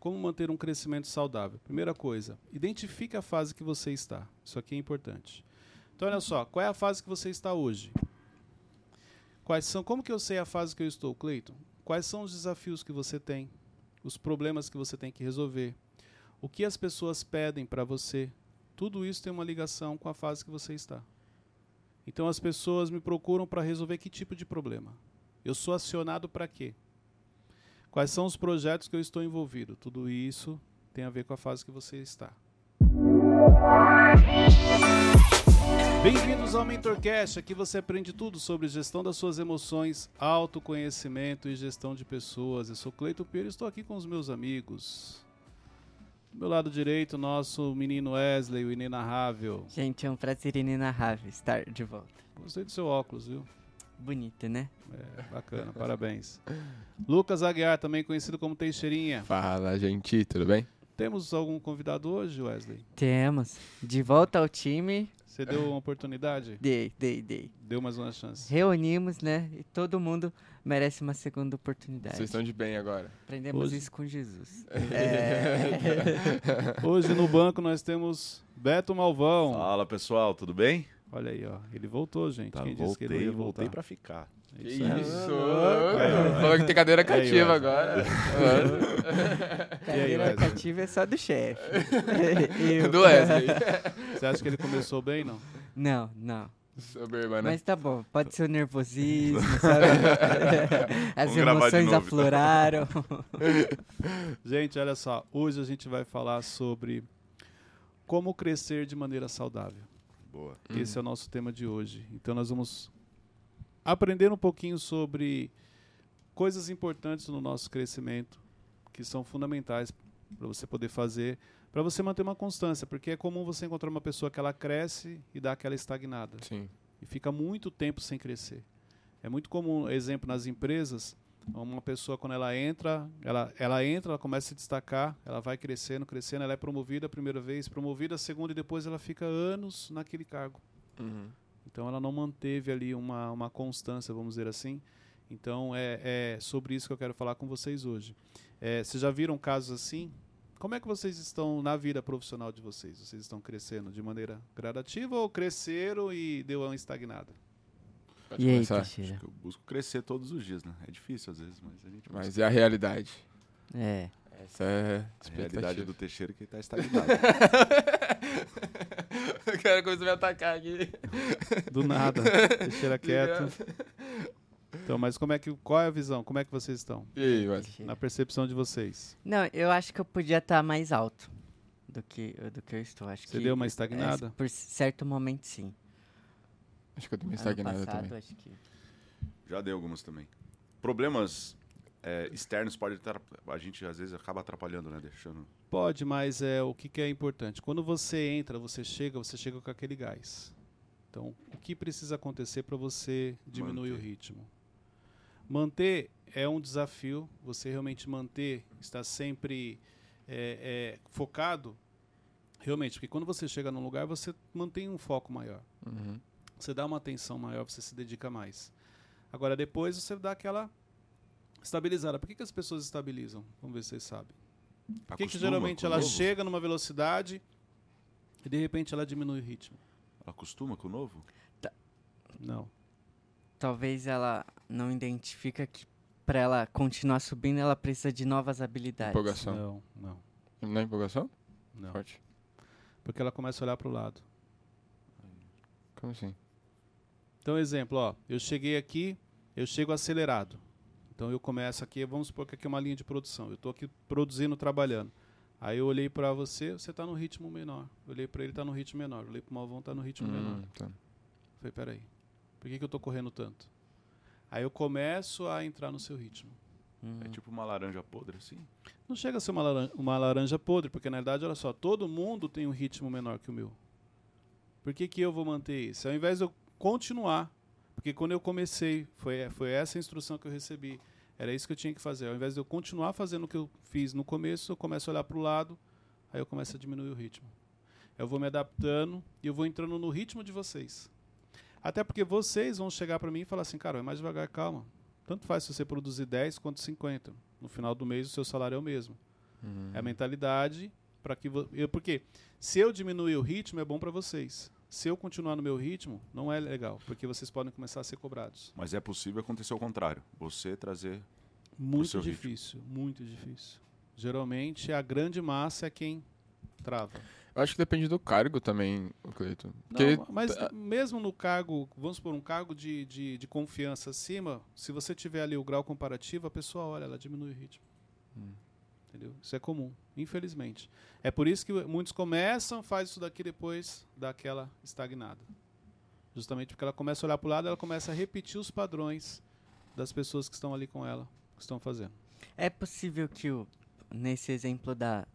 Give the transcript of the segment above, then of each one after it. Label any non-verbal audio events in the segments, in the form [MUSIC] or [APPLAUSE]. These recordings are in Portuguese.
como manter um crescimento saudável? Primeira coisa, identifique a fase que você está. Isso aqui é importante. Então, olha só, qual é a fase que você está hoje? Quais são, como que eu sei a fase que eu estou, Cleiton? Quais são os desafios que você tem? Os problemas que você tem que resolver? O que as pessoas pedem para você? Tudo isso tem uma ligação com a fase que você está. Então as pessoas me procuram para resolver que tipo de problema? Eu sou acionado para quê? Quais são os projetos que eu estou envolvido? Tudo isso tem a ver com a fase que você está. Bem-vindos ao MentorCast. Aqui você aprende tudo sobre gestão das suas emoções, autoconhecimento e gestão de pessoas. Eu sou Cleito Pinheiro e estou aqui com os meus amigos. Do meu lado direito, nosso menino Wesley, o inenarrável. Gente, é um prazer inenarrável estar de volta. Gostei do seu óculos, viu? Bonito, né? É, bacana, parabéns. Lucas Aguiar, também conhecido como Teixeirinha. Fala, gente, tudo bem? Temos algum convidado hoje, Wesley? Temos. De volta ao time. Você deu uma oportunidade? Dei, dei, dei. Deu mais uma chance. Reunimos, né? E todo mundo merece uma segunda oportunidade. Vocês estão de bem agora. Aprendemos Hoje- isso com Jesus. [LAUGHS] É. Hoje no banco nós temos Beto Malvão. Fala pessoal, tudo bem? Olha aí, ó. Ele voltou, gente. Tá, Quem disse que ele voltei, ia voltei voltar? pra ficar. É Que isso aí. isso? Aí, Falou que tem cadeira [LAUGHS] Aí, cativa Wesley. agora. Cadeira Wesley? cativa é só do chefe. [LAUGHS] Do Wesley. [LAUGHS] Você acha que ele começou bem, não? Não, não. Soberba, né? Mas tá bom, pode ser o nervosismo, sabe? As Vamos emoções novo, afloraram. Gente, olha só. Hoje a gente vai falar sobre como crescer de maneira saudável. Boa. Esse é o nosso tema de hoje. Então nós vamos aprender um pouquinho sobre coisas importantes no nosso crescimento que são fundamentais para você poder fazer, para você manter uma constância, porque é comum você encontrar uma pessoa que ela cresce e dá aquela estagnada Sim. e fica muito tempo sem crescer. É muito comum, exemplo nas empresas, uma pessoa quando ela entra, ela, ela entra, ela começa a se destacar, ela vai crescendo, crescendo, ela é promovida a primeira vez, promovida a segunda e depois ela fica anos naquele cargo. Uhum. Então ela não manteve ali uma, uma constância, vamos dizer assim. Então é, é sobre isso que eu quero falar com vocês hoje. É, vocês já viram casos assim? Como é que vocês estão na vida profissional de vocês? Vocês estão crescendo de maneira gradativa ou cresceram e deu uma estagnada? Pode E aí, começar. Teixeira? Eu busco crescer todos os dias, né? É difícil às vezes, mas a gente busca. Mas é a realidade. É. Essa é a a realidade do. Teixeira é que ele tá [LAUGHS] estagnado. o cara começou a me atacar aqui. Do nada, deixa [LAUGHS] quieto. Então, mas como é que, qual é a visão? Como é que vocês estão? E aí, Wesley? Teixeira. Na percepção de vocês. Não, eu acho que eu podia estar mais alto do que, do que eu estou. Acho Você que deu uma é, estagnada? por certo momento, sim. Acho que eu estagnado passado, também. acho que... Já dei algumas também. Problemas é, externos podem estar. A gente às vezes acaba atrapalhando, né? Deixando. Pode, mas é o que, que é importante. Quando você entra, você chega, você chega com aquele gás. Então, o que precisa acontecer para você diminuir o Manter. ritmo? Manter é um desafio. Você realmente manter, estar sempre é, é, focado, realmente, porque quando você chega num lugar, você mantém um foco maior. Uhum. Você dá uma atenção maior, você se dedica mais. Agora, depois você dá aquela estabilizada. Por que, que as pessoas estabilizam? Vamos ver se vocês sabem. Por que, que geralmente ela novo? chega numa velocidade e de repente ela diminui o ritmo? Ela acostuma com o novo? Não. Talvez ela não identifica que para ela continuar subindo, ela precisa de novas habilidades. Empolgação. Não, não, Não é empolgação? não. Forte. Porque ela começa a olhar para o lado. Como assim? Então, exemplo, ó, eu cheguei aqui, eu chego acelerado. Então eu começo aqui, vamos supor que aqui é uma linha de produção. Eu estou aqui produzindo, trabalhando. Aí eu olhei para você, você está no ritmo menor. Eu olhei para ele, está no ritmo menor. Eu olhei para o Malvão, está no ritmo menor. Hum, tá. Falei, peraí, por que, que eu tô correndo tanto? Aí eu começo a entrar no seu ritmo. Hum. É tipo uma laranja podre, assim? Não chega a ser uma laranja, uma laranja podre, porque na verdade, olha só, todo mundo tem um ritmo menor que o meu. Por que, que eu vou manter isso? Ao invés de eu continuar, porque quando eu comecei, foi, foi essa instrução que eu recebi, era isso que eu tinha que fazer. Ao invés de eu continuar fazendo o que eu fiz no começo, eu começo a olhar para o lado, aí eu começo a diminuir o ritmo. Eu vou me adaptando e eu vou entrando no ritmo de vocês. Até porque vocês vão chegar para mim e falar assim, cara, vai mais devagar, calma. Tanto faz se você produzir 10 quanto 50. No final do mês o seu salário é o mesmo. Uhum. É a mentalidade para que vo- eu porque se eu diminuir o ritmo é bom para vocês. Se eu continuar no meu ritmo, não é legal, porque vocês podem começar a ser cobrados. Mas é possível acontecer o contrário. Você trazer. Muito seu ritmo. difícil, muito difícil. Geralmente a grande massa é quem trava. Eu acho que depende do cargo também, o Cleiton. Não, mas tá- mesmo no cargo, vamos supor, um cargo de, de, de confiança acima, se você tiver ali o grau comparativo, a pessoa olha, ela diminui o ritmo. Hum. Entendeu? Isso é comum, infelizmente. É por isso que muitos começam, faz isso daqui depois dá aquela estagnada. Justamente porque ela começa a olhar para o lado, ela começa a repetir os padrões das pessoas que estão ali com ela, que estão fazendo. É possível que o, nesse exemplo da,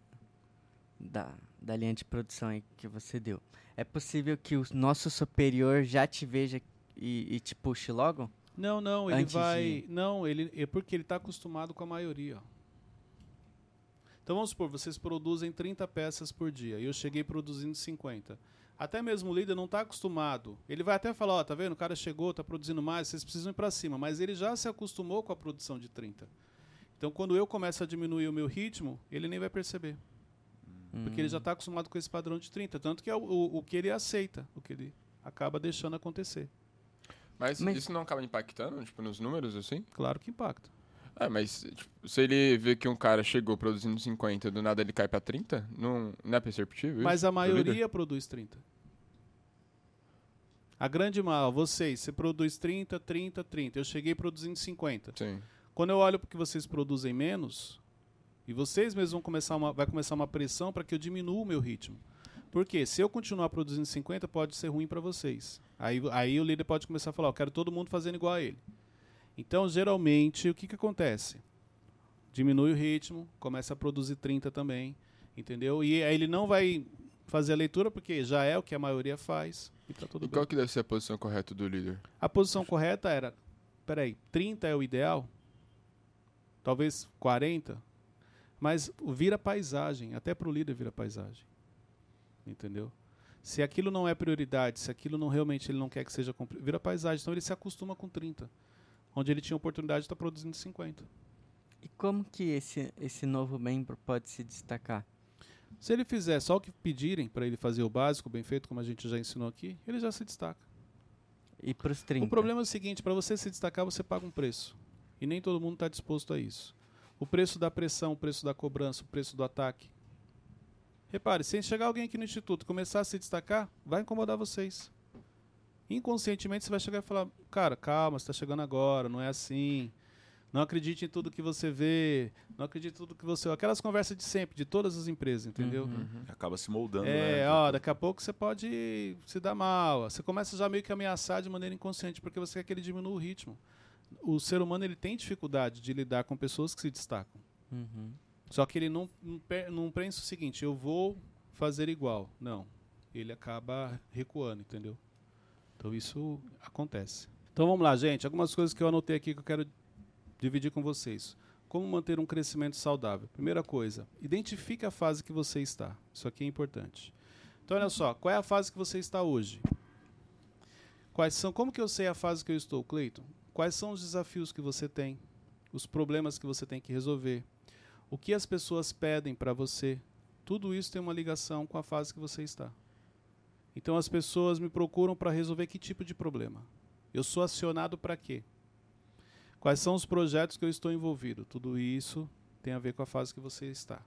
da, da linha de produção aí que você deu, é possível que o nosso superior já te veja e, e te puxe logo? Não, não, ele Antes vai. de- Não, ele é porque ele está acostumado com a maioria. ó. Então vamos supor, vocês produzem 30 peças por dia e eu cheguei produzindo 50. Até mesmo o líder não está acostumado. Ele vai até falar, ó, tá vendo? O cara chegou, está produzindo mais, vocês precisam ir para cima. Mas ele já se acostumou com a produção de 30. Então quando eu começo a diminuir o meu ritmo, ele nem vai perceber. Porque ele já está acostumado com esse padrão de 30. Tanto que é o, o, o que ele aceita, o que ele acaba deixando acontecer. Mas, Mas- isso não acaba impactando, tipo, nos números, assim? Claro que impacta. É, mas tipo, se ele vê que um cara chegou produzindo 50 do nada ele cai pra 30, não, não é perceptível Mas isso a maioria produz 30. A grande mal, vocês, você produz 30, 30, 30. Eu cheguei produzindo 50. Sim. Quando eu olho porque vocês produzem menos, e vocês mesmos vão começar uma, vai começar uma pressão para que eu diminua o meu ritmo. Porque se eu continuar produzindo 50, pode ser ruim para vocês. Aí, aí o líder pode começar a falar, eu quero todo mundo fazendo igual a ele. Então, geralmente, o que, que acontece? Diminui o ritmo, começa a produzir 30 também, entendeu? E aí ele não vai fazer a leitura, porque já é o que a maioria faz, e tá tudo E bem. qual que deve ser a posição correta do líder? A posição correta era, peraí, 30 é o ideal? Talvez 40? Mas vira paisagem, até para o líder vira paisagem. Entendeu? Se aquilo não é prioridade, se aquilo não realmente ele não quer que seja cumpri- vira paisagem, então ele se acostuma com 30, onde ele tinha oportunidade de estar produzindo 50. E como que esse, esse novo membro pode se destacar? Se ele fizer só o que pedirem para ele fazer o básico, bem feito, como a gente já ensinou aqui, ele já se destaca. E pros 30? O problema é o seguinte, para você se destacar, você paga um preço. E nem todo mundo está disposto a isso. O preço da pressão, o preço da cobrança, o preço do ataque. Repare, se chegar alguém aqui no instituto e começar a se destacar, vai incomodar vocês. Inconscientemente você vai chegar e falar, cara, calma, você está chegando agora, não é assim. Não acredite em tudo que você vê, não acredite em tudo que você... Aquelas conversas de sempre, de todas as empresas, entendeu? Uhum. Acaba se moldando. É, né? ó, daqui a pouco você pode se dar mal. Você começa já meio que a ameaçar de maneira inconsciente, porque você quer que ele diminua o ritmo. O ser humano ele tem dificuldade de lidar com pessoas que se destacam. Uhum. Só que ele não, não pensa o seguinte, eu vou fazer igual. Não. Ele acaba recuando, entendeu? Então isso acontece. Então vamos lá, gente. Algumas coisas que eu anotei aqui que eu quero dividir com vocês. Como manter um crescimento saudável? Primeira coisa, identifique a fase que você está. Isso aqui é importante. Então olha só, qual é a fase que você está hoje? Quais são? Como que eu sei a fase que eu estou, Cleiton? Quais são os desafios que você tem? Os problemas que você tem que resolver? O que as pessoas pedem para você? Tudo isso tem uma ligação com a fase que você está. Então as pessoas me procuram para resolver que tipo de problema? Eu sou acionado para quê? Quais são os projetos que eu estou envolvido? Tudo isso tem a ver com a fase que você está.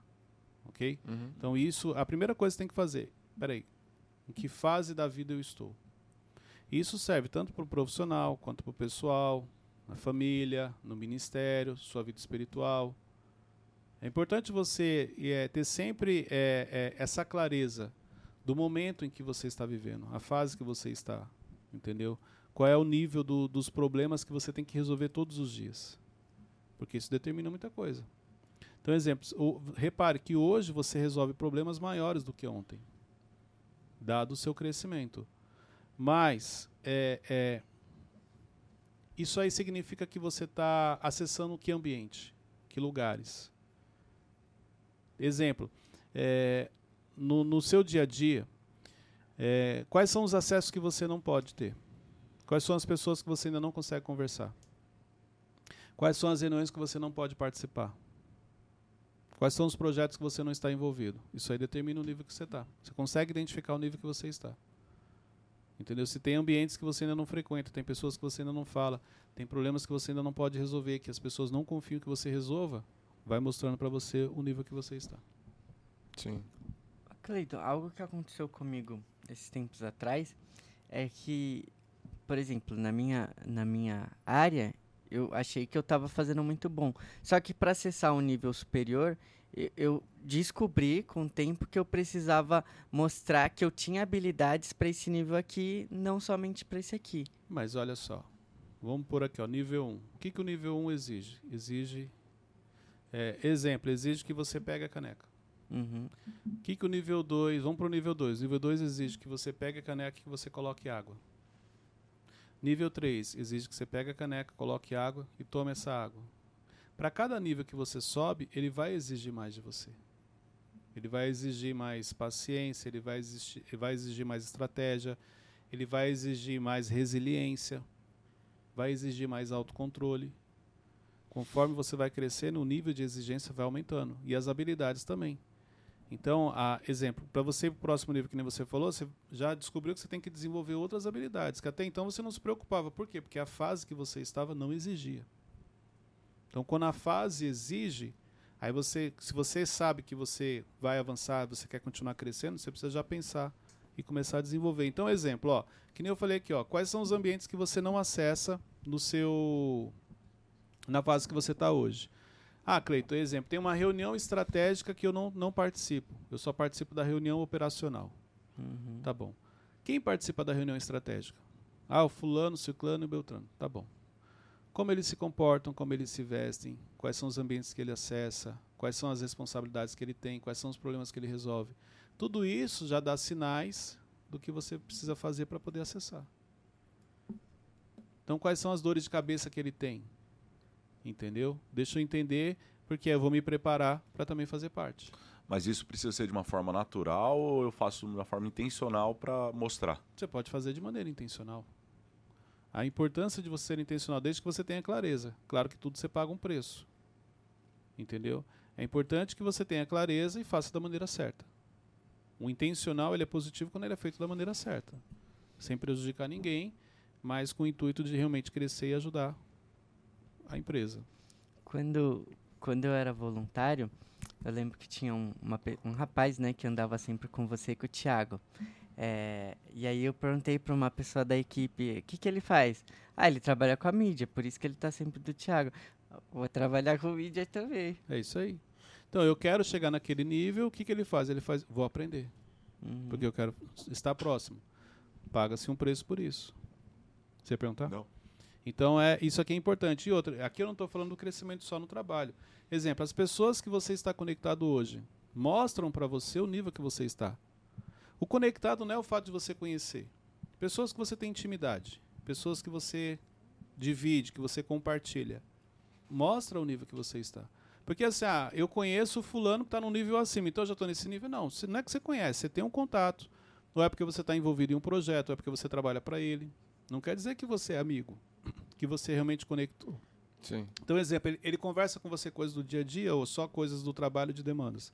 Ok? Uhum. Então isso, a primeira coisa que você tem que fazer, peraí, em que fase da vida eu estou? Isso serve tanto para o profissional, quanto para o pessoal, na família, no ministério, sua vida espiritual. É importante você é, ter sempre é, é, essa clareza do momento em que você está vivendo, a fase que você está, entendeu? Qual é o nível do, dos problemas que você tem que resolver todos os dias. Porque isso determina muita coisa. Então, exemplos. O, repare que hoje você resolve problemas maiores do que ontem, dado o seu crescimento. Mas é, é, isso aí significa que você está acessando que ambiente, que lugares. Exemplo, é, no, no seu dia a dia, é, quais são os acessos que você não pode ter? Quais são as pessoas que você ainda não consegue conversar? Quais são as reuniões que você não pode participar? Quais são os projetos que você não está envolvido? Isso aí determina o nível que você está. Você consegue identificar o nível que você está. Entendeu? Se tem ambientes que você ainda não frequenta, tem pessoas que você ainda não fala, tem problemas que você ainda não pode resolver, que as pessoas não confiam que você resolva, vai mostrando para você o nível que você está. Sim. Cleiton, algo que aconteceu comigo esses tempos atrás é que, por exemplo, na minha, na minha área, eu achei que eu estava fazendo muito bom. Só que para acessar um nível superior, eu, eu descobri com o tempo que eu precisava mostrar que eu tinha habilidades para esse nível aqui, não somente para esse aqui. Mas olha só, vamos por aqui, ó, nível 1. O que, que o nível 1 exige? Exige, é, exemplo, exige que você pegue a caneca. Uhum. O que, que o nível 2, vamos para o nível 2. O nível 2 exige que você pegue a caneca e que você coloque água. Nível 3 exige que você pegue a caneca, coloque água e tome essa água. Para cada nível que você sobe, ele vai exigir mais de você. Ele vai exigir mais paciência, ele vai, exigir, ele vai exigir mais estratégia, ele vai exigir mais resiliência, vai exigir mais autocontrole. Conforme você vai crescendo, o nível de exigência vai aumentando e as habilidades também. Então, a, exemplo, para você ir para o próximo nível, que nem você falou, você já descobriu que você tem que desenvolver outras habilidades, que até então você não se preocupava. Por quê? Porque a fase que você estava não exigia. Então, quando a fase exige, aí você, se você sabe que você vai avançar, você quer continuar crescendo, você precisa já pensar e começar a desenvolver. Então, exemplo, ó, que nem eu falei aqui, ó, quais são os ambientes que você não acessa no seu na fase que você está hoje? Ah, Cleiton, exemplo, tem uma reunião estratégica que eu não, não participo. Eu só participo da reunião operacional. Uhum. Tá bom. Quem participa da reunião estratégica? Ah, o fulano, o ciclano e o beltrano. Tá bom como eles se comportam, como eles se vestem, quais são os ambientes que ele acessa, quais são as responsabilidades que ele tem, quais são os problemas que ele resolve. Tudo isso já dá sinais do que você precisa fazer para poder acessar. Então, quais são as dores de cabeça que ele tem? Entendeu? Deixa eu entender, porque eu vou me preparar para também fazer parte. Mas isso precisa ser de uma forma natural ou eu faço de uma forma intencional para mostrar? Você pode fazer de maneira intencional. A importância de você ser intencional, desde que você tenha clareza. Claro que tudo você paga um preço. Entendeu? É importante que você tenha clareza e faça da maneira certa. O intencional ele é positivo quando ele é feito da maneira certa. Sem prejudicar ninguém, mas com o intuito de realmente crescer e ajudar a empresa. Quando, quando eu era voluntário, eu lembro que tinha um, uma, um rapaz né, que andava sempre com você e com o Thiago. É, e aí eu perguntei para uma pessoa da equipe, o que, que ele faz? Ah, ele trabalha com a mídia, por isso que ele está sempre do Thiago. Vou trabalhar com mídia também. É isso aí. Então, eu quero chegar naquele nível, o que, que ele faz? Ele faz, vou aprender. Uhum. Porque eu quero estar próximo. Paga-se um preço por isso. Você ia perguntar? Não. Então, é, isso aqui é importante. E outra, aqui eu não estou falando do crescimento só no trabalho. Exemplo, as pessoas que você está conectado hoje mostram para você o nível que você está. O conectado não é o fato de você conhecer. Pessoas que você tem intimidade, pessoas que você divide, que você compartilha. Mostra o nível que você está. Porque assim, ah, eu conheço o fulano que está num nível acima, então eu já estou nesse nível. Não, não é que você conhece, você tem um contato. Ou é porque você está envolvido em um projeto, ou é porque você trabalha para ele. Não quer dizer que você é amigo, que você realmente conectou. Sim. Então, exemplo, ele, ele conversa com você coisas do dia a dia ou só coisas do trabalho de demandas.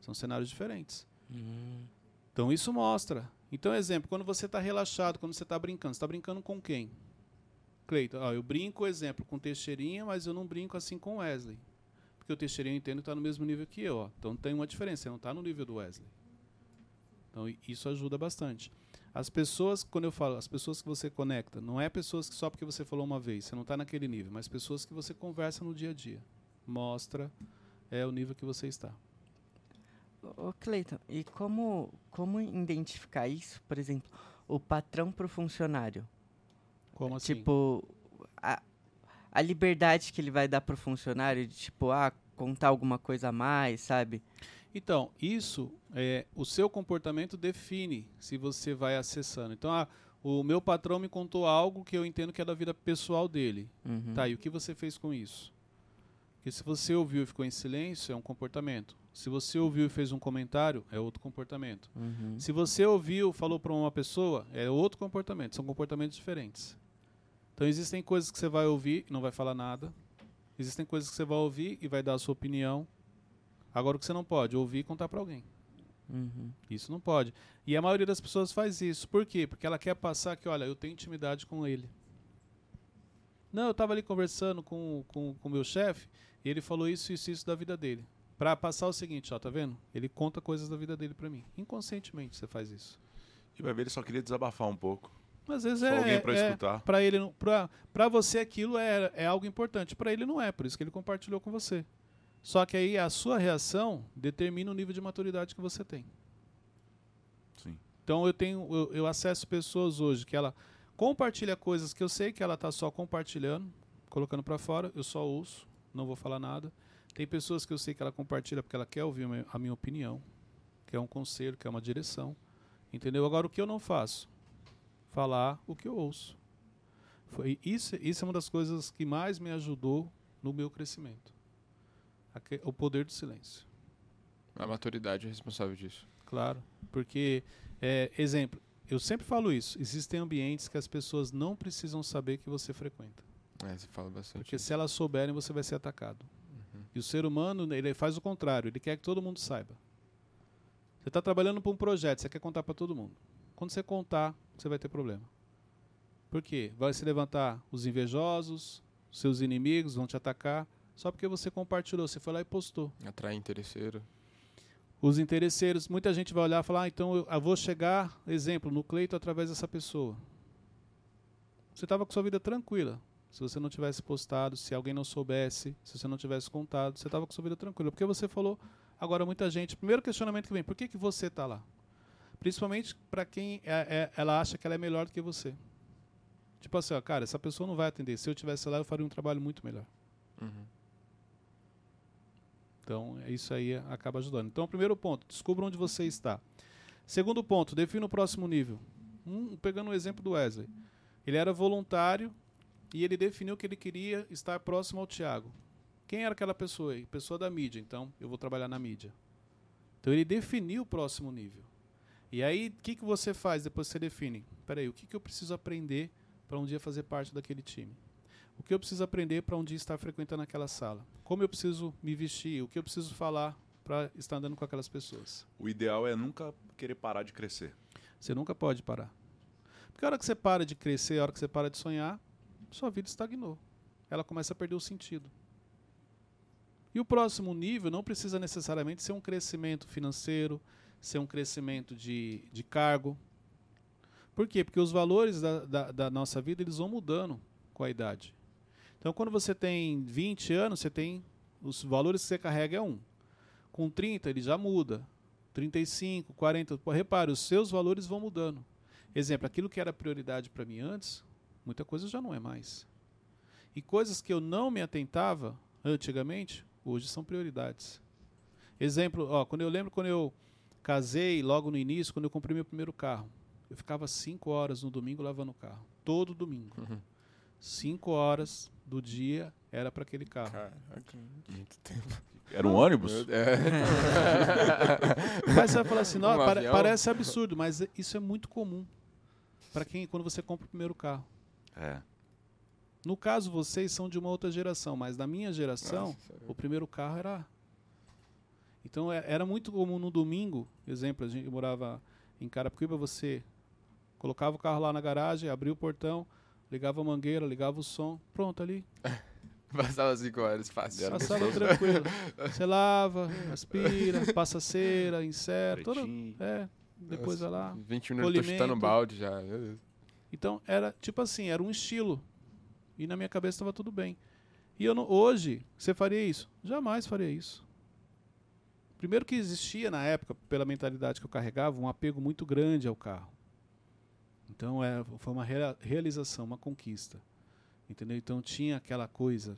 São cenários diferentes. Uhum. Então isso mostra. Então, exemplo, quando você está relaxado, quando você está brincando, você está brincando com quem? Cleiton, ó, eu brinco, exemplo, com Teixeirinha, mas eu não brinco assim com Wesley. Porque o Teixeirinha eu entendo está no mesmo nível que eu. Ó. Então tem uma diferença, você não está no nível do Wesley. Então isso ajuda bastante. As pessoas, quando eu falo, as pessoas que você conecta, não é pessoas que só porque você falou uma vez, você não está naquele nível, mas pessoas que você conversa no dia a dia. Mostra é o nível que você está. Ô, Cleiton, e como, como identificar isso, por exemplo, o patrão para o funcionário? Como assim? Tipo, a, a liberdade que ele vai dar para o funcionário de, tipo, ah, contar alguma coisa a mais, sabe? Então, isso, é, o seu comportamento define se você vai acessando. Então, ah, o meu patrão me contou algo que eu entendo que é da vida pessoal dele. Uhum. Tá, e o que você fez com isso? Porque se você ouviu e ficou em silêncio, é um comportamento. Se você ouviu e fez um comentário, é outro comportamento. Uhum. Se você ouviu, falou para uma pessoa, é outro comportamento. São comportamentos diferentes. Então existem coisas que você vai ouvir e não vai falar nada. Existem coisas que você vai ouvir e vai dar a sua opinião. Agora o que você não pode? Ouvir e contar para alguém. Uhum. Isso não pode. E a maioria das pessoas faz isso. Por quê? Porque ela quer passar que, olha, eu tenho intimidade com ele. Não, eu estava ali conversando com o com, com meu chefe e ele falou isso, isso, isso da vida dele. Para passar o seguinte, ó, tá vendo? Ele conta coisas da vida dele para mim. Inconscientemente você faz isso. E vai ver, ele só queria desabafar um pouco. Às vezes Só é, alguém pra é, escutar. Para ele, pra você aquilo é, é algo importante. Para ele não é, por isso que ele compartilhou com você. Só que aí a sua reação determina o nível de maturidade que você tem. Sim. Então eu tenho, eu, eu acesso pessoas hoje que ela compartilha coisas que eu sei que ela está só compartilhando, colocando para fora, eu só ouço, não vou falar nada. Tem pessoas que eu sei que ela compartilha porque ela quer ouvir a minha- opinião, que é um conselho, que é uma direção. Entendeu? Agora o que eu não faço? Falar o que eu ouço. Foi isso, isso é uma das coisas que mais me ajudou no meu crescimento. O poder do silêncio. A maturidade é responsável disso. Claro, porque, é, exemplo, eu sempre falo isso, existem ambientes que as pessoas não precisam saber que você frequenta. É, você fala bastante. Porque se elas souberem, você vai ser atacado. Uhum. E o ser humano, ele faz o contrário, ele quer que todo mundo saiba. Você está trabalhando para um projeto, você quer contar para todo mundo. Quando você contar, você vai ter problema. Por quê? Vai se levantar os invejosos, seus inimigos vão te atacar, só porque você compartilhou, você foi lá e postou. Atrair interesseiro. Os interesseiros, muita gente vai olhar e falar, ah, então eu, eu vou chegar, exemplo, no Cleito através dessa pessoa. Você estava com sua vida tranquila. Se você não tivesse postado, se alguém não soubesse, se você não tivesse contado, você estava com sua vida tranquila. Porque você falou, agora muita gente, primeiro questionamento que vem, por que, que você está lá? Principalmente para quem é- é- ela acha que ela é melhor do que você. Tipo assim, ó, cara, essa pessoa não vai atender. Se eu tivesse lá, eu faria um trabalho muito melhor. Uhum. Então, isso aí acaba ajudando. Então, primeiro ponto, descubra onde você está. Segundo ponto, defina o próximo nível. Um, pegando o exemplo do Wesley. Ele era voluntário e ele definiu que ele queria estar próximo ao Tiago. Quem era aquela pessoa aí? Pessoa da mídia. Então, eu vou trabalhar na mídia. Então, ele definiu o próximo nível. E aí, o que, que você faz depois que você define? Peraí, o que, que eu preciso aprender para um dia fazer parte daquele time? O que eu preciso aprender para um dia estar frequentando aquela sala? Como eu preciso me vestir? O que eu preciso falar para estar andando com aquelas pessoas? O ideal é nunca querer parar de crescer. Você nunca pode parar. Porque a hora que você para de crescer, a hora que você para de sonhar, sua vida estagnou. Ela começa a perder o sentido. E o próximo nível não precisa necessariamente ser um crescimento financeiro, ser um crescimento de, de cargo. Por quê? Porque os valores da, da, da nossa vida eles vão mudando com a idade. Então, quando você tem 20 anos, você tem os valores que você carrega é um. Com 30, ele já muda. 35, 40. Pô, Repare, os seus valores vão mudando. Exemplo, aquilo que era prioridade para mim antes, muita coisa já não é mais. E coisas que eu não me atentava antigamente, hoje são prioridades. Exemplo, ó, quando eu lembro quando eu casei, logo no início, quando eu comprei meu primeiro carro, eu ficava cinco horas no domingo lavando o carro. Todo domingo. Uhum. Cinco horas do dia era para aquele carro. Caraca, muito tempo. Era um ônibus? É. [LAUGHS] Mas você vai falar assim, não, Um avião? parece absurdo, mas é- isso é muito comum para quem quando você compra o primeiro carro. É. No caso, vocês são de uma outra geração, mas na minha geração, Nossa, o primeiro carro era. Então é- era muito comum no domingo, exemplo, a gente morava em Carapicuíba, você colocava o carro lá na garagem, abria o portão, ligava a mangueira, ligava o som, pronto ali, [LAUGHS] Passava cinco horas, fácil. Passava tranquilo. [LAUGHS] Você lava, aspira, passa cera, insere, toda, é, depois vai lá. 20 minutos tô chutando balde já. meu Deus. Então era tipo assim, era um estilo. E na minha cabeça estava tudo bem. E eu não, hoje, você faria isso? Jamais faria isso. Primeiro que existia na época, pela mentalidade que eu carregava, um apego muito grande ao carro. Então é, foi uma rea- realização, uma conquista. Entendeu? Então tinha aquela coisa.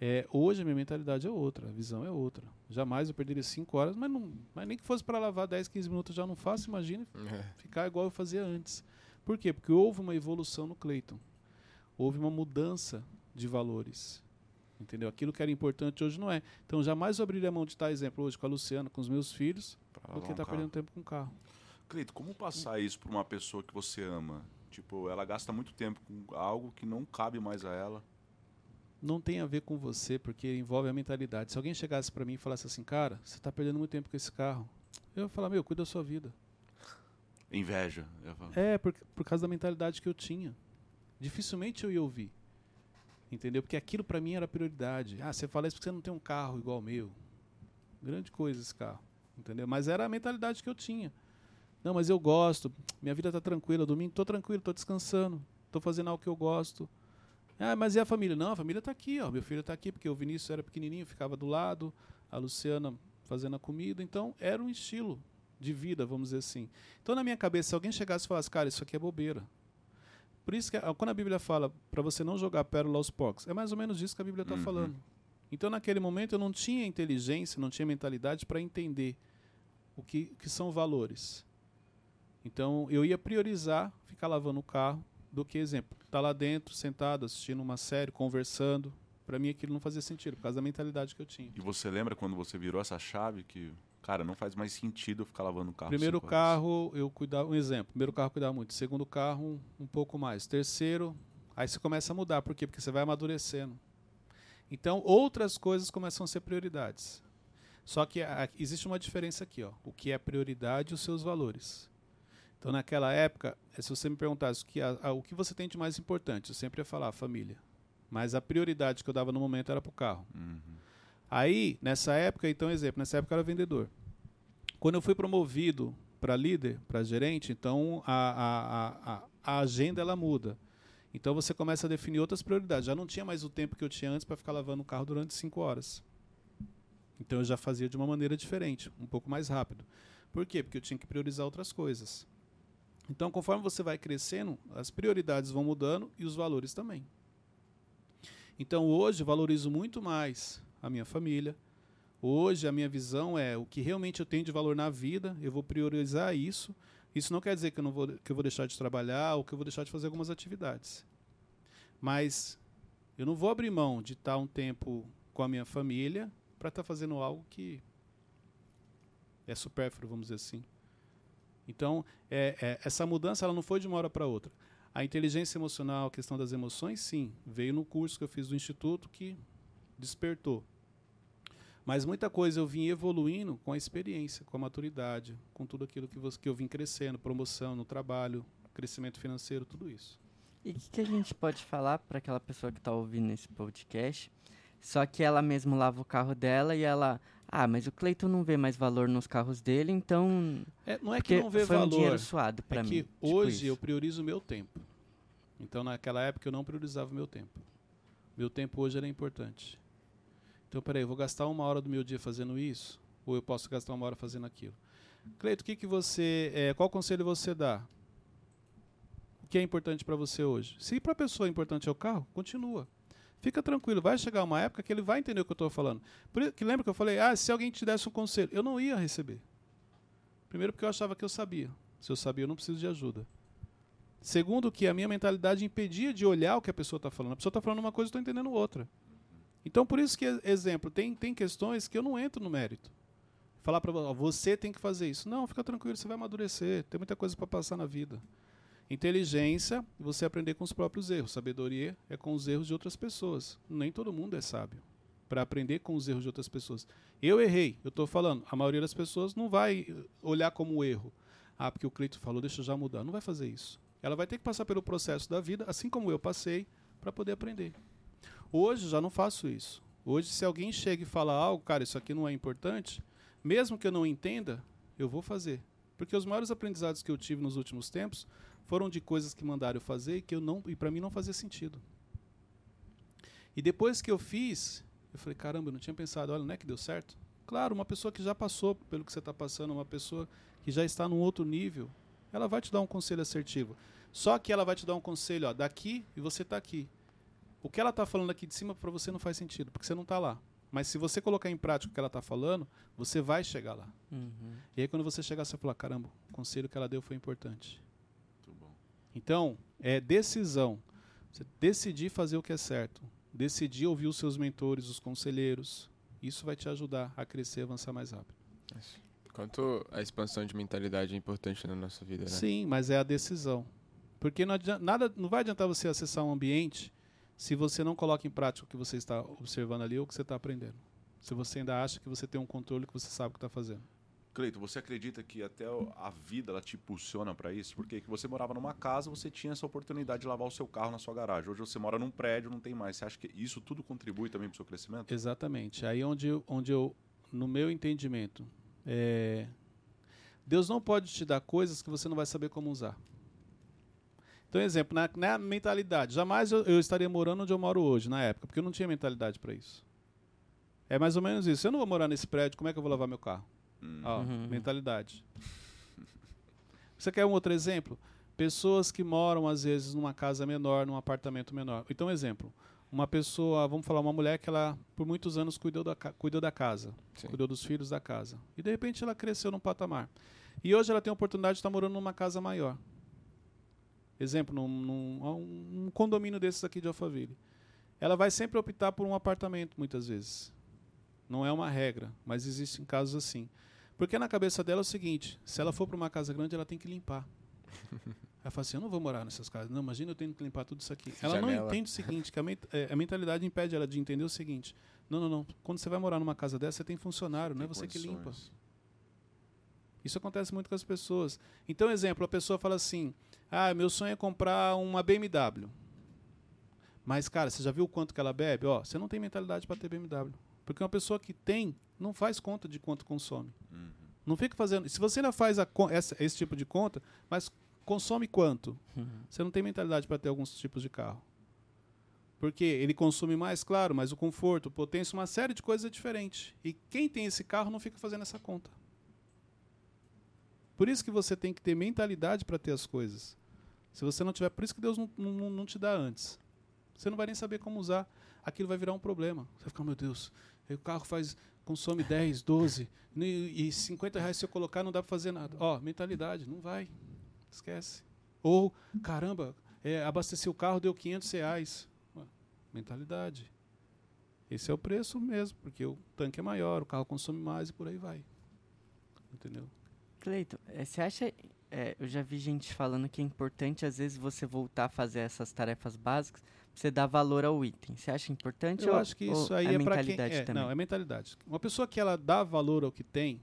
É, hoje a minha mentalidade é outra, a visão é outra. Jamais eu perderia 5 horas, mas, não, mas nem que fosse para lavar 10, 15 minutos já não faço, imagine [LAUGHS] É. ficar igual eu fazia antes. Por quê? Porque houve uma evolução no Cleiton. Houve uma mudança de valores. Entendeu? Aquilo que era importante hoje não é. Então jamais eu abriria a mão de dar exemplo hoje com a Luciana, com os meus filhos, Pra do lavar que estar carro. perdendo tempo com o carro. Cleito, como passar isso pra uma pessoa que você ama? Tipo, ela gasta muito tempo com algo que não cabe mais a ela. não tem a ver com você, porque envolve a mentalidade. Se alguém chegasse para mim e falasse assim, cara, você está perdendo muito tempo com esse carro, eu ia falar, meu, cuida da sua vida. Inveja. É, por, por causa da mentalidade que eu tinha. Dificilmente eu ia ouvir. Entendeu? Porque aquilo para mim era prioridade. Ah, você fala isso porque você não tem um carro igual o meu. Grande coisa esse carro. Entendeu? Mas era a mentalidade que eu tinha. Não, mas eu gosto. Minha vida tá tranquila. Domingo tô tranquilo, tô descansando. Tô fazendo algo que eu gosto. Ah, mas e a família? Não, a família tá aqui, ó. Meu filho tá aqui porque o Vinícius era pequenininho, ficava do lado. A Luciana fazendo a comida. Então, era um estilo de vida, vamos dizer assim. Então, na minha cabeça, se alguém chegasse e falasse, cara, isso aqui é bobeira. Por isso que quando a Bíblia fala para você não jogar pérola aos porcos, é mais ou menos isso que a Bíblia está Uhum. falando. Então, naquele momento, eu não tinha inteligência, não tinha mentalidade para entender o que, o que são valores. Então, eu ia priorizar ficar lavando o carro do que, exemplo, estar lá dentro, sentado, assistindo uma série, conversando. Para mim, aquilo não fazia sentido, por causa da mentalidade que eu tinha. E você lembra quando você virou essa chave que, cara, não faz mais sentido eu ficar lavando o carro? Primeiro cinco horas? carro, eu cuidava, um exemplo, primeiro carro eu cuidava muito, segundo carro, um, um pouco mais. Terceiro, aí você começa a mudar, por quê? Porque você vai amadurecendo. Então, outras coisas começam a ser prioridades. Só que a- existe uma diferença aqui, ó, o que é prioridade e os seus valores. Então, naquela época, eh, se você me perguntasse o que, a- a- o que você tem de mais importante, eu sempre ia falar família. Mas a prioridade que eu dava no momento era para o carro. Uhum. Aí, nessa época, então, exemplo, nessa época eu era vendedor. Quando eu fui promovido para líder, para gerente, então a, a- a agenda ela muda. Então você começa a definir outras prioridades. Já não tinha mais o tempo que eu tinha antes para ficar lavando o carro durante cinco horas. Então eu já fazia de uma maneira diferente, um pouco mais rápido. Por quê? Porque eu tinha que priorizar outras coisas. Então, conforme você vai crescendo, as prioridades vão mudando e os valores também. Então, hoje, valorizo muito mais a minha família. Hoje, a minha visão é o que realmente eu tenho de valor na vida, eu vou priorizar isso. Isso não quer dizer que eu, não vou, que eu vou deixar de trabalhar ou que eu vou deixar de fazer algumas atividades. Mas eu não vou abrir mão de estar um tempo com a minha família para estar fazendo algo que é supérfluo, vamos dizer assim. Então, é, é, essa mudança ela não foi de uma hora para outra. A inteligência emocional, a questão das emoções, sim, veio no curso que eu fiz do Instituto que despertou. Mas muita coisa eu vim evoluindo com a experiência, com a maturidade, com tudo aquilo que, você, que eu vim crescendo, promoção no trabalho, crescimento financeiro, tudo isso. E o que, que a gente pode falar para aquela pessoa que está ouvindo esse podcast? Só que ela mesmo lava o carro dela e ela. Ah, mas o Cleiton não vê mais valor nos carros dele, então. É, não é que não vê foi um valor, dinheiro suado para é mim. que tipo hoje eu isso. priorizo o meu tempo. Então, naquela época, eu não priorizava o meu tempo. Meu tempo hoje era importante. Então, peraí, eu vou gastar uma hora do meu dia fazendo isso? Ou eu posso gastar uma hora fazendo aquilo? Cleito, o que, que você. é, qual conselho você dá? O que é importante para você hoje? Se para a pessoa é importante é o carro, continua. Fica tranquilo, vai chegar uma época que ele vai entender o que eu estou falando. Por, que lembra que eu falei, ah, se alguém te desse um conselho, eu não ia receber. Primeiro porque eu achava que eu sabia. Se eu sabia, eu não preciso de ajuda. Segundo, que a minha mentalidade impedia de olhar o que a pessoa está falando. A pessoa está falando uma coisa eu estou entendendo outra. Então, por isso que, exemplo, tem, tem questões que eu não entro no mérito. Falar para você tem que fazer isso. Não, fica tranquilo, você vai amadurecer. Tem muita coisa para passar na vida. Inteligência, você aprender com os próprios erros. Sabedoria é com os erros de outras pessoas. Nem todo mundo é sábio para aprender com os erros de outras pessoas. Eu errei, eu estou falando. A maioria das pessoas não vai eh, olhar como erro. Ah, porque o Cleito falou, deixa eu já mudar. Não vai fazer isso. Ela vai ter que passar pelo processo da vida, assim como eu passei, para poder aprender. Hoje já não faço isso. Hoje, se alguém chega e fala algo, cara, isso aqui não é importante, mesmo que eu não entenda, eu vou fazer. Porque os maiores aprendizados que eu tive nos últimos tempos foram de coisas que mandaram eu fazer e que eu não e para mim não fazia sentido. E depois que eu fiz, eu falei, caramba, eu não tinha pensado, olha, não é que deu certo? Claro, uma pessoa que já passou pelo que você está passando, uma pessoa que já está num outro nível, ela vai te dar um conselho assertivo. Só que ela vai te dar um conselho, ó, daqui e você está aqui. O que ela está falando aqui de cima para você não faz sentido, porque você não está lá. Mas se você colocar em prática o que ela está falando, você vai chegar lá. Uhum. E aí quando você chegar, você vai falar, caramba, o conselho que ela deu foi importante. Então, é decisão. Você decidir fazer o que é certo. Decidir ouvir os seus mentores, os conselheiros. Isso vai te ajudar a crescer e avançar mais rápido. Quanto a expansão de mentalidade é importante na nossa vida, né? Sim, mas é a decisão. Porque não, adianta, nada, não vai adiantar você acessar um ambiente se você não coloca em prática o que você está observando ali ou o que você está aprendendo. Se você ainda acha que você tem um controle que você sabe o que está fazendo. Cleito, você acredita que até a vida ela te impulsiona para isso? Porque que você morava numa casa, você tinha essa oportunidade de lavar o seu carro na sua garagem. Hoje você mora num prédio, não tem mais. Você acha que isso tudo contribui também para o seu crescimento? Exatamente. Aí onde eu, onde eu no meu entendimento, é, Deus não pode te dar coisas que você não vai saber como usar. Então, exemplo, na, na mentalidade, jamais eu, eu estaria morando onde eu moro hoje, na época, porque eu não tinha mentalidade para isso. É mais ou menos isso. Eu não vou morar nesse prédio, como é que eu vou lavar meu carro? Hum. Ó, Uhum. mentalidade. Você quer um outro exemplo? Pessoas que moram, às vezes, numa casa menor, num apartamento menor. Então, um exemplo. Uma pessoa, vamos falar, uma mulher que ela, por muitos anos, cuidou da, cuidou da casa. Sim. Cuidou dos filhos da casa. E, de repente, ela cresceu num patamar. E hoje ela tem a oportunidade de estar morando numa casa maior. Exemplo, num, num- um condomínio desses aqui de Alphaville. Ela vai sempre optar por um apartamento, muitas vezes. Não é uma regra, mas existem casos assim. Porque na cabeça dela é o seguinte: se ela for para uma casa grande, ela tem que limpar. [LAUGHS] Ela fala assim: eu não vou morar nessas casas. Não, imagina eu tendo que limpar tudo isso aqui. Ela não Janela. entende o seguinte: que a, ment- é, a mentalidade impede ela de entender o seguinte: não, não, não. Quando você vai morar numa casa dessa, você tem funcionário, não é Tem você que limpa. condições. Isso acontece muito com as pessoas. Então, exemplo, a pessoa fala assim: "Ah, meu sonho é comprar uma BMW". Mas, cara, você já viu o quanto que ela bebe? Ó, você não tem mentalidade para ter BMW. Porque uma pessoa que tem não faz conta de quanto consome. Uhum. Não fica fazendo. Se você ainda faz a essa- esse tipo de conta, mas consome quanto? Uhum. Você não tem mentalidade para ter alguns tipos de carro. Porque ele consome mais, claro, mas o conforto, potência, uma série de coisas é diferente. E quem tem esse carro não fica fazendo essa conta. Por isso que você tem que ter mentalidade para ter as coisas. Se você não tiver, por isso que Deus não, não, não te dá antes. Você não vai nem saber como usar. Aquilo vai virar um problema. Você vai ficar, meu Deus, o carro faz consome 10, 12, e e 50 reais se eu colocar não dá para fazer nada. Ó, mentalidade, não vai. Esquece. Ou, caramba, é, abasteci o carro, deu 500 reais. Mentalidade. Esse é o preço mesmo, porque o tanque é maior, o carro consome mais e por aí vai. Entendeu? Cleito, eh, você acha. eh, eu já vi gente falando que é importante, às vezes, você voltar a fazer essas tarefas básicas, você dar valor ao item. Você acha importante Eu ou, acho que isso aí é é para quem mentalidade é, também? não, é mentalidade. Uma pessoa que ela dá valor ao que tem,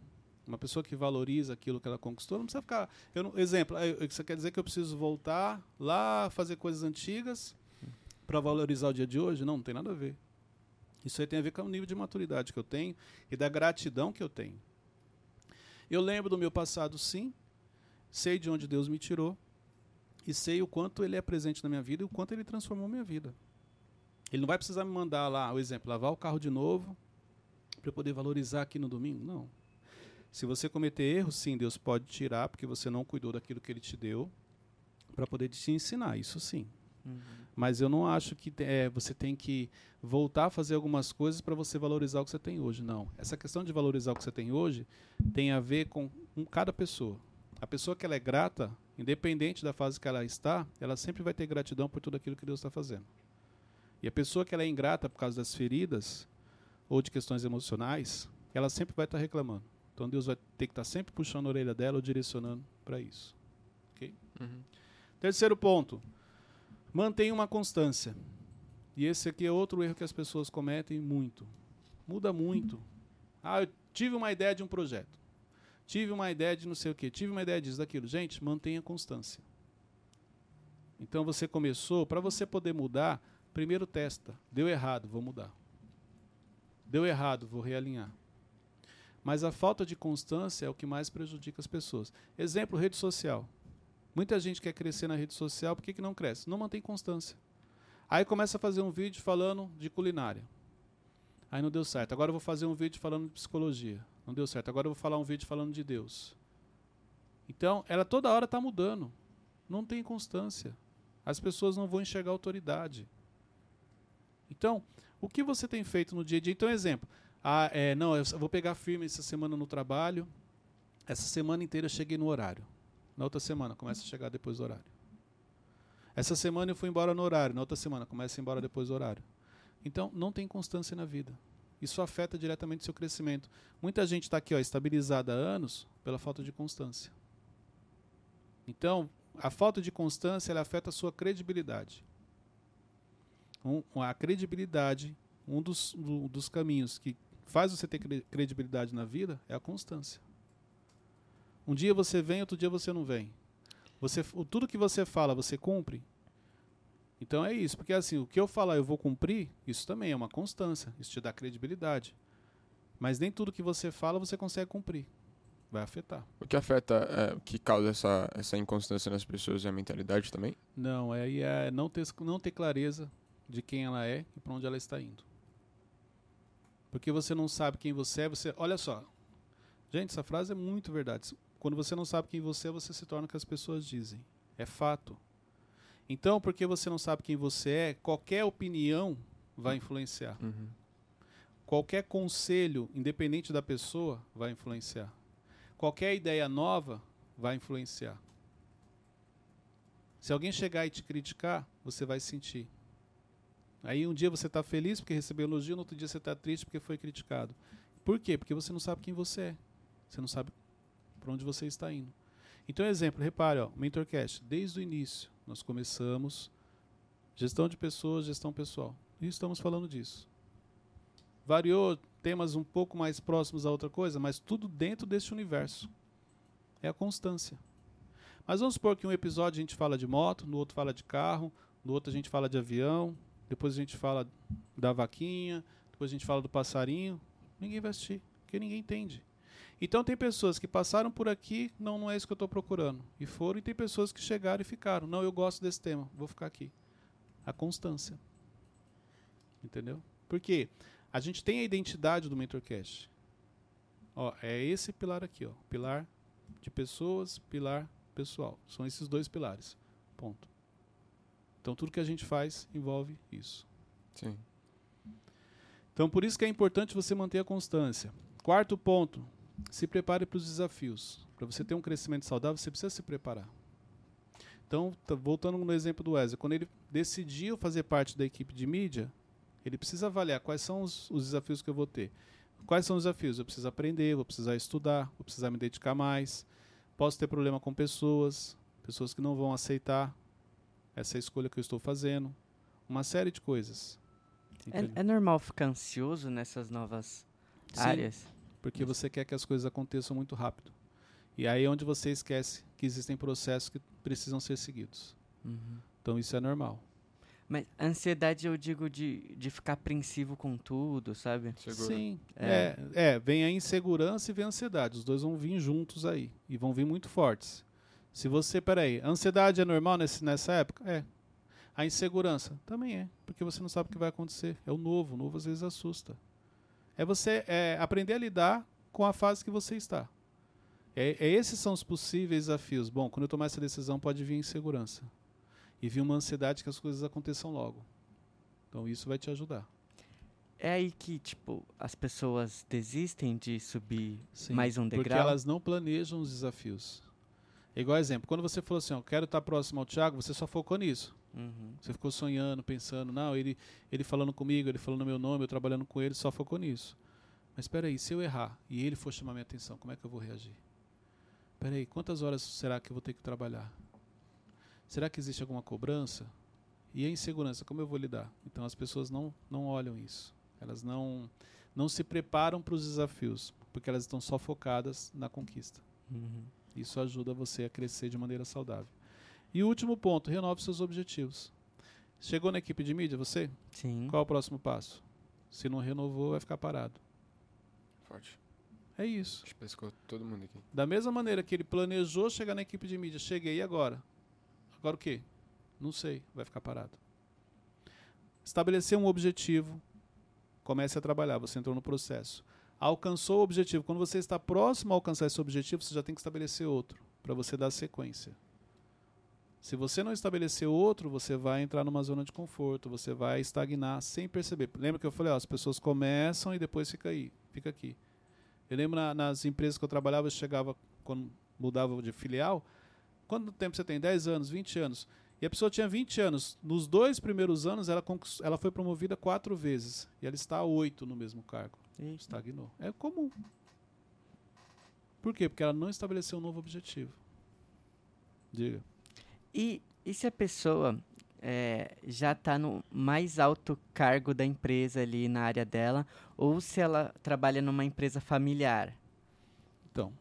uma pessoa que valoriza aquilo que ela conquistou, não precisa ficar, eu não- exemplo, isso quer dizer que eu preciso voltar lá fazer coisas antigas para valorizar o dia de hoje? Não, não tem nada a ver. Isso aí tem a ver com o nível de maturidade que eu tenho e da gratidão que eu tenho. Eu lembro do meu passado, sim. Sei de onde Deus me tirou. E sei o quanto Ele é presente na minha vida e o quanto Ele transformou minha vida. Ele não vai precisar me mandar lá, o exemplo, lavar o carro de novo para eu poder valorizar aqui no domingo. Não. Se você cometer erros, sim, Deus pode tirar, porque você não cuidou daquilo que Ele te deu, para poder te ensinar. Isso sim. Uhum. Mas eu não acho que é, você tem que voltar a fazer algumas coisas para você valorizar o que você tem hoje. Não. Essa questão de valorizar o que você tem hoje tem a ver com, com cada pessoa. A pessoa que ela é grata, independente da fase que ela está, ela sempre vai ter gratidão por tudo aquilo que Deus está fazendo. E a pessoa que ela é ingrata por causa das feridas ou de questões emocionais, ela sempre vai estar reclamando. Então Deus vai ter que estar sempre puxando a orelha dela ou direcionando para isso. Uhum. Terceiro ponto. Mantenha uma constância. E esse aqui é outro erro que as pessoas cometem muito. Muda muito. Ah, eu tive uma ideia de um projeto. Tive uma ideia de não sei o quê. Tive uma ideia disso, daquilo. Gente, mantenha constância. Então você começou, para você poder mudar, primeiro testa. Deu errado, vou mudar. Deu errado, vou realinhar. Mas a falta de constância é o que mais prejudica as pessoas. Exemplo, rede social. Muita gente quer crescer na rede social, por que, que não cresce? Não mantém constância. Aí começa a fazer um vídeo falando de culinária. Aí não deu certo. Agora eu vou fazer um vídeo falando de psicologia. Não deu certo. Agora eu vou falar um vídeo falando de Deus. Então, ela toda hora está mudando. Não tem constância. As pessoas não vão enxergar autoridade. Então, o que você tem feito no dia a dia? Então, exemplo. Ah, é, não, eu vou pegar firme essa semana no trabalho. Essa semana inteira eu cheguei no horário. Na outra semana, começa a chegar depois do horário. Essa semana eu fui embora no horário. Na outra semana, começa a ir embora depois do horário. Então, não tem constância na vida. Isso afeta diretamente o seu crescimento. Muita gente está aqui ó, estabilizada há anos pela falta de constância. Então, a falta de constância ela afeta a sua credibilidade. Um, a credibilidade, um dos, do- dos caminhos que faz você ter cre- credibilidade na vida é a constância. Um dia você vem, outro dia você não vem. Você, tudo que você fala, você cumpre. Então é isso, porque assim, o que eu falar eu vou cumprir, isso também é uma constância, isso te dá credibilidade. Mas nem tudo que você fala você consegue cumprir. Vai afetar. O que afeta, é, o que causa essa, essa inconstância nas pessoas é a mentalidade também? Não, aí é não ter, não ter clareza de quem ela é e para onde ela está indo. Porque você não sabe quem você é, você. Olha só. Gente, essa frase é muito verdade. Quando você não sabe quem você é, você se torna o que as pessoas dizem. É fato. Então, porque você não sabe quem você é, qualquer opinião vai influenciar. Uhum. Qualquer conselho, independente da pessoa, vai influenciar. Qualquer ideia nova vai influenciar. Se alguém chegar e te criticar, você vai sentir. Aí um dia você está feliz porque recebeu elogio, no outro dia você está triste porque foi criticado. Por quê? Porque você não sabe quem você é. Você não sabe para onde você está indo. Então, exemplo, repare, ó, MentorCast, desde o início, nós começamos gestão de pessoas, gestão pessoal. E estamos falando disso. Variou temas um pouco mais próximos a outra coisa, mas tudo dentro desse universo. É a constância. Mas vamos supor que um episódio a gente fala de moto, no outro fala de carro, no outro a gente fala de avião, depois a gente fala da vaquinha, depois a gente fala do passarinho. Ninguém vai assistir, porque ninguém entende. Então tem pessoas que passaram por aqui, não, não é isso que eu estou procurando. E foram, e tem pessoas que chegaram e ficaram. Não, eu gosto desse tema, vou ficar aqui. A constância. Entendeu? Por quê? A gente tem a identidade do MentorCast. Ó, é esse pilar aqui, ó. Pilar de pessoas, pilar pessoal. São esses dois pilares. Ponto. Então tudo que a gente faz envolve isso. Sim. Então por isso que é importante você manter a constância. Quarto ponto, se prepare para os desafios. Para você ter um crescimento saudável, você precisa se preparar. Então, tá- voltando no exemplo do Wesley, quando ele decidiu fazer parte da equipe de mídia, ele precisa avaliar quais são os, os desafios que eu vou ter. Quais são os desafios? Eu preciso aprender, vou precisar estudar, vou precisar me dedicar mais. Posso ter problema com pessoas, pessoas que não vão aceitar essa escolha que eu estou fazendo. Uma série de coisas. É, é normal ficar ansioso nessas novas Sim. áreas? Porque você quer que as coisas aconteçam muito rápido. E aí é onde você esquece que existem processos que precisam ser seguidos. Uhum. Então isso é normal. Mas ansiedade eu digo de, de ficar apreensivo com tudo, sabe? Seguro. Sim. É. É. é, vem a insegurança e vem a ansiedade. Os dois vão vir juntos aí. E vão vir muito fortes. Se você, peraí, a ansiedade é normal nesse, nessa época? É. A insegurança também é, porque você não sabe o que vai acontecer. É o novo, o novo às vezes assusta. É você é, aprender a lidar com a fase que você está. É, é esses são os possíveis desafios. Bom, quando eu tomar essa decisão, pode vir insegurança. E vir uma ansiedade que as coisas aconteçam logo. Então isso vai te ajudar. É aí que, tipo, as pessoas desistem de subir Sim, mais um Porque degrau. elas não planejam os desafios. É igual exemplo, quando você falou assim, eu quero estar próximo ao Thiago, você só focou nisso. Uhum. Você ficou sonhando, pensando, não, ele, ele falando comigo, ele falando meu nome, eu trabalhando com ele, só focou nisso. Mas espera aí, se eu errar e ele for chamar minha atenção, como é que eu vou reagir? Espera aí, quantas horas será que eu vou ter que trabalhar? Será que existe alguma cobrança? E a insegurança, como eu vou lidar? Então as pessoas não, não olham isso. Elas não, não se preparam para os desafios, porque elas estão só focadas na conquista. Uhum. Isso ajuda você a crescer de maneira saudável. E o último ponto, renove seus objetivos. Chegou na equipe de mídia, você? Sim. Qual é o próximo passo? Se não renovou, vai ficar parado. Forte. É isso. Acho que pescou todo mundo aqui. Da mesma maneira que ele planejou chegar na equipe de mídia, cheguei agora? Agora o quê? Não sei, vai ficar parado. Estabelecer um objetivo, comece a trabalhar, você entrou no processo. Alcançou o objetivo. Quando você está próximo a alcançar esse objetivo, você já tem que estabelecer outro, para você dar sequência. Se você não estabelecer outro, você vai entrar numa zona de conforto, você vai estagnar sem perceber. Lembra que eu falei, ó, as pessoas começam e depois fica aí, fica aqui. Eu lembro na- nas empresas que eu trabalhava, eu chegava quando mudava de filial, quanto tempo você tem? 10 anos, 20 anos. E a pessoa tinha 20 anos. Nos dois primeiros anos, ela, ela foi promovida quatro vezes. E ela está oito no mesmo cargo. Eita. Estagnou. É comum. Por quê? Porque ela não estabeleceu um novo objetivo. Diga. E, e se a pessoa é, já está no mais alto cargo da empresa ali na área dela, ou se ela trabalha numa empresa familiar. Então,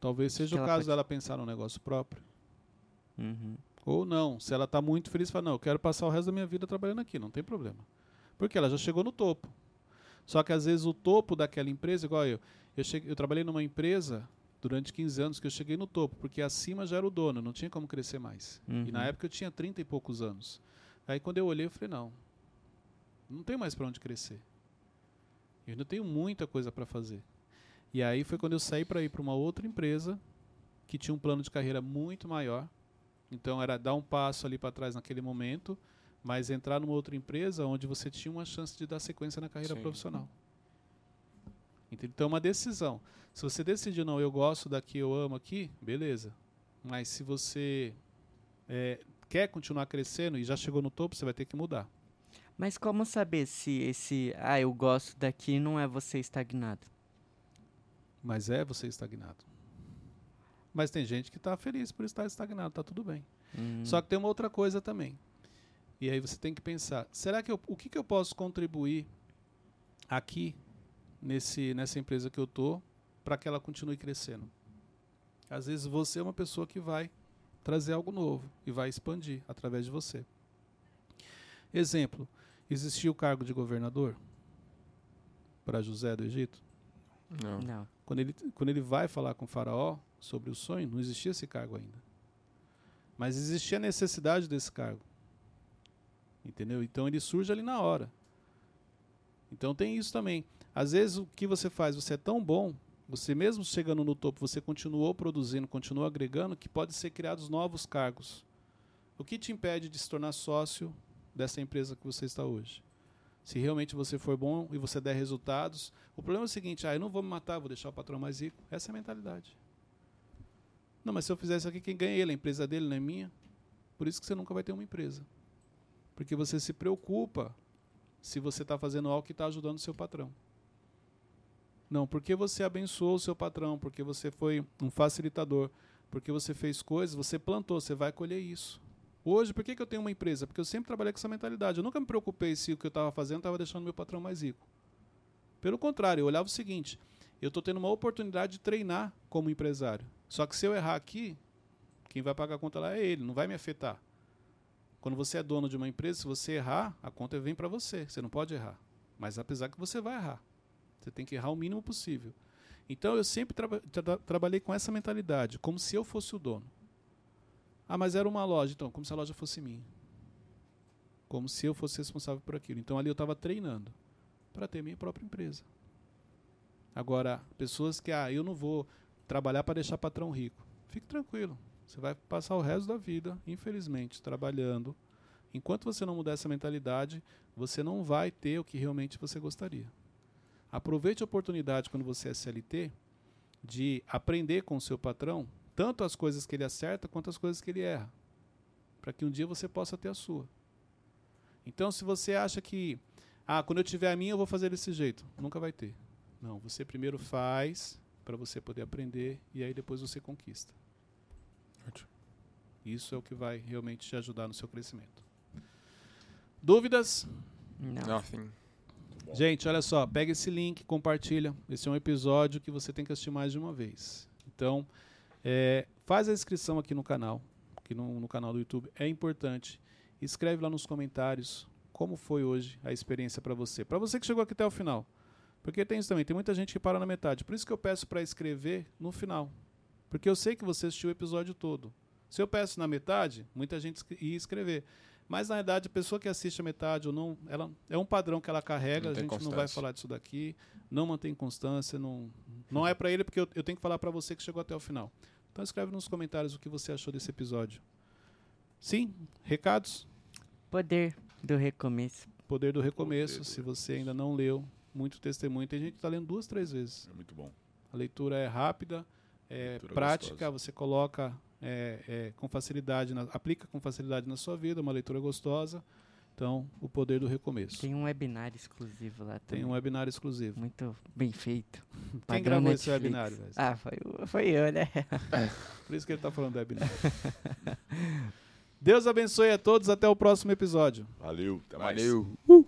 talvez seja o caso pode- dela pensar no negócio próprio. Uhum. Ou não, se ela está muito feliz, fala, não, eu quero passar o resto da minha vida trabalhando aqui, não tem problema. Porque ela já chegou no topo. Só que às vezes o topo daquela empresa, igual eu, eu, cheguei, eu trabalhei numa empresa durante 15 anos que eu cheguei no topo, porque acima já era o dono, não tinha como crescer mais. E na Uhum. época eu tinha 30 e poucos anos. Aí quando eu olhei, eu falei, não, não tem mais para onde crescer. Eu ainda tenho muita coisa para fazer. E aí foi quando eu saí para ir para uma outra empresa que tinha um plano de carreira muito maior. Então era dar um passo ali para trás naquele momento, mas entrar numa outra empresa onde você tinha uma chance de dar sequência na carreira Sim. profissional. Então é uma decisão. Se você decidir, não, eu gosto daqui, eu amo aqui, beleza. Mas se você é, quer continuar crescendo e já chegou no topo, você vai ter que mudar. Mas como saber se esse, ah, eu gosto daqui não é você estagnado? Mas é você estagnado. Mas tem gente que está feliz por estar estagnado, está tudo bem. Hum. Só que tem uma outra coisa também. E aí você tem que pensar, será que eu, o que, que eu posso contribuir aqui nesse nessa empresa que eu tô para que ela continue crescendo? Às vezes você é uma pessoa que vai trazer algo novo e vai expandir através de você. Exemplo, existia o cargo de governador para José do Egito? Não. Não. Quando ele, quando ele vai falar com o faraó sobre o sonho, não existia esse cargo ainda. Mas existia a necessidade desse cargo. Entendeu? Então ele surge ali na hora. Então tem isso também. Às vezes o que você faz, você é tão bom, você mesmo chegando no topo, você continuou produzindo, continuou agregando, que pode ser criados novos cargos. O que te impede de se tornar sócio dessa empresa que você está hoje? Se realmente você for bom e você der resultados, o problema é o seguinte: ah, eu não vou me matar, vou deixar o patrão mais rico. Essa é a mentalidade. Não, mas se eu fizer isso aqui, quem ganha é ele, a empresa dele não é minha. Por isso que você nunca vai ter uma empresa. Porque você se preocupa se você está fazendo algo que está ajudando o seu patrão. Não, porque você abençoou o seu patrão, porque você foi um facilitador, porque você fez coisas, você plantou, você vai colher isso. Hoje, por que, que eu tenho uma empresa? Porque eu sempre trabalhei com essa mentalidade. Eu nunca me preocupei se o que eu estava fazendo estava deixando meu patrão mais rico. Pelo contrário, eu olhava o seguinte: eu estou tendo uma oportunidade de treinar como empresário. Só que se eu errar aqui, quem vai pagar a conta lá é ele, não vai me afetar. Quando você é dono de uma empresa, se você errar, a conta vem para você. Você não pode errar. Mas apesar que você vai errar, você tem que errar o mínimo possível. Então eu sempre traba tra trabalhei com essa mentalidade, como se eu fosse o dono. Ah, mas era uma loja, então, como se a loja fosse minha. Como se eu fosse responsável por aquilo. Então ali eu estava treinando para ter minha própria empresa. Agora, pessoas que, ah, eu não vou trabalhar para deixar patrão rico. Fique tranquilo. Você vai passar o resto da vida, infelizmente, trabalhando. Enquanto você não mudar essa mentalidade, você não vai ter o que realmente você gostaria. Aproveite a oportunidade quando você é CLT de aprender com o seu patrão tanto as coisas que ele acerta quanto as coisas que ele erra, para que um dia você possa ter a sua. Então, se você acha que, ah, quando eu tiver a minha eu vou fazer desse jeito, nunca vai ter. Não, você primeiro faz para você poder aprender e aí depois você conquista. Isso é o que vai realmente te ajudar no seu crescimento. Dúvidas? Não. Nothing. Gente, olha só, pega esse link, compartilha. Esse é um episódio que você tem que assistir mais de uma vez. Então, é, faz a inscrição aqui no canal, aqui no, no canal do YouTube, é importante. Escreve lá nos comentários como foi hoje a experiência para você. Para você que chegou aqui até o final. Porque tem isso também, tem muita gente que para na metade. Por isso que eu peço para escrever no final. Porque eu sei que você assistiu o episódio todo. Se eu peço na metade, muita gente ia escrever. Mas na verdade, a pessoa que assiste a metade ou não, ela é um padrão que ela carrega, a gente não vai falar disso daqui, não mantém constância, não, não é para ele porque eu, eu tenho que falar para você que chegou até o final. Então escreve nos comentários o que você achou desse episódio. Sim, recados? Poder do recomeço. Poder do recomeço, Poder do se você ainda não leu, muito testemunho. Tem gente que está lendo duas, três vezes. É muito bom. A leitura é rápida, é Leitura prática, gostosa. você coloca é, é, com facilidade, na- aplica com facilidade na sua vida, uma leitura gostosa. Então, o poder do recomeço. Tem um webinar exclusivo lá Tem também. um webinar exclusivo. Muito bem feito. Quem Padrão gravou esse Netflix. webinar, velho? Ah, foi, foi eu, né? [LAUGHS] Por isso que ele está falando do webinar. [LAUGHS] Deus abençoe a todos. Até o próximo episódio. Valeu, até mais. Valeu.